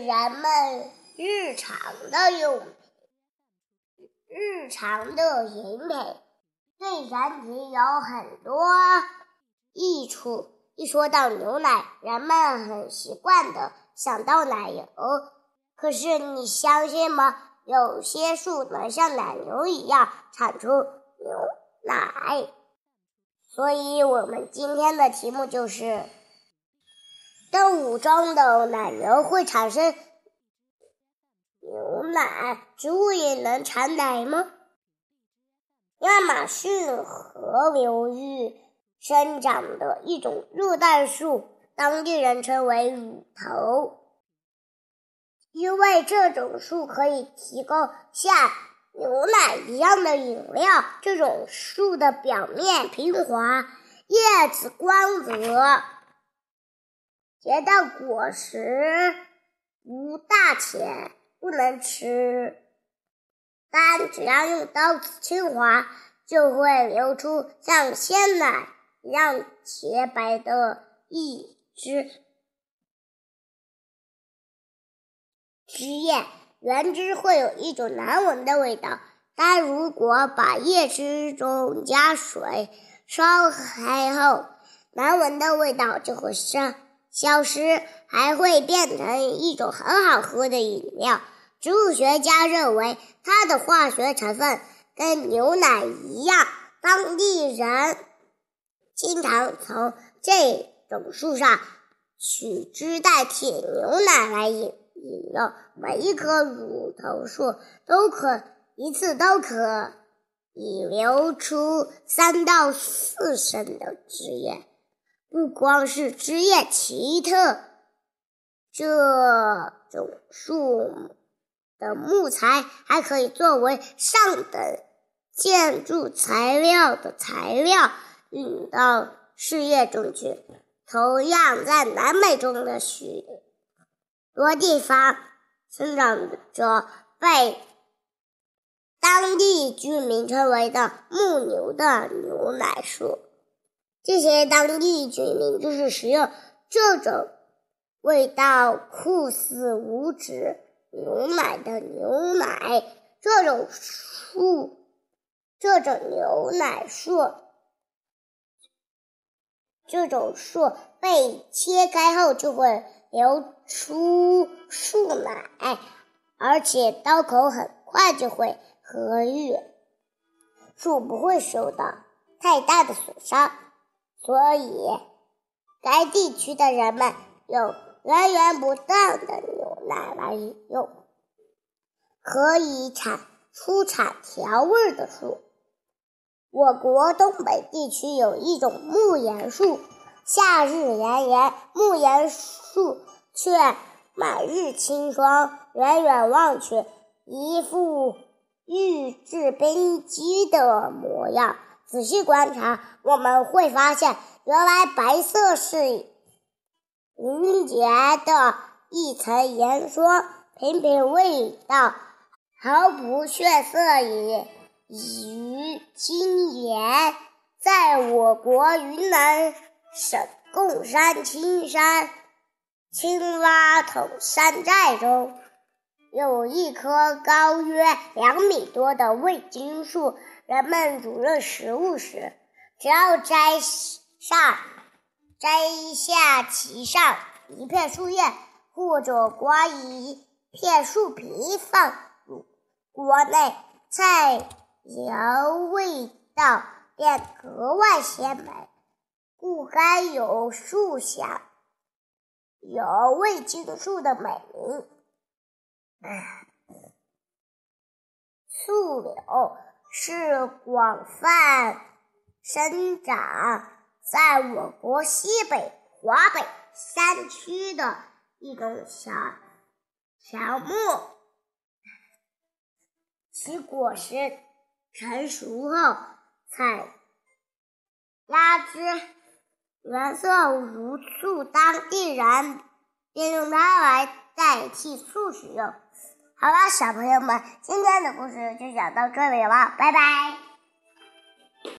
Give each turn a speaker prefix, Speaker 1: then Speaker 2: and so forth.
Speaker 1: 人们日常的用品，日常的饮品，对人体有很多益处。一说到牛奶，人们很习惯的想到奶油。可是你相信吗？有些树能像奶牛一样产出牛奶。所以，我们今天的题目就是：动物中的奶牛会产生牛奶，植物也能产奶吗？亚马逊河流域生长的一种热带树，当地人称为乳头，因为这种树可以提供像。牛奶一样的饮料，这种树的表面平滑，叶子光泽，结的果实不大浅，不能吃，但只要用刀子轻划，就会流出像鲜奶一样洁白的一汁汁液。原汁会有一种难闻的味道，但如果把叶汁中加水烧开后，难闻的味道就会消消失，还会变成一种很好喝的饮料。植物学家认为，它的化学成分跟牛奶一样。当地人经常从这种树上取汁代替牛奶来饮。饮用每一棵乳头树都可一次都可以流出三到四升的汁液。不光是枝叶奇特，这种树的木材还可以作为上等建筑材料的材料运到事业中去。同样，在南美中的许。多地方生长着被当地居民称为的“牧牛”的牛奶树，这些当地居民就是食用这种味道酷似无脂牛奶的牛奶。这种树，这种牛奶树，这种树被切开后就会。流出树奶，而且刀口很快就会合愈，树不会受到太大的损伤，所以该地区的人们用源源不断的牛奶来饮用。可以产出产调味的树，我国东北地区有一种木盐树。夏日炎炎，木盐树却满日清霜。远远望去，一副玉质冰肌的模样。仔细观察，我们会发现，原来白色是凝结的一层盐霜。品品味道，毫不逊色于于精盐。在我国云南。省贡山青山青蛙头山寨中，有一棵高约两米多的味精树。人们煮热食物时，只要摘上、摘下其上一片树叶，或者刮一片树皮放入锅内，菜肴味道便格外鲜美。故该有树下有味精树的美名。树柳是广泛生长在我国西北、华北山区的一种小乔木，其果实成熟后采压枝。原色如醋，当地人便用它来代替醋使用。好了，小朋友们，今天的故事就讲到这里了，拜拜。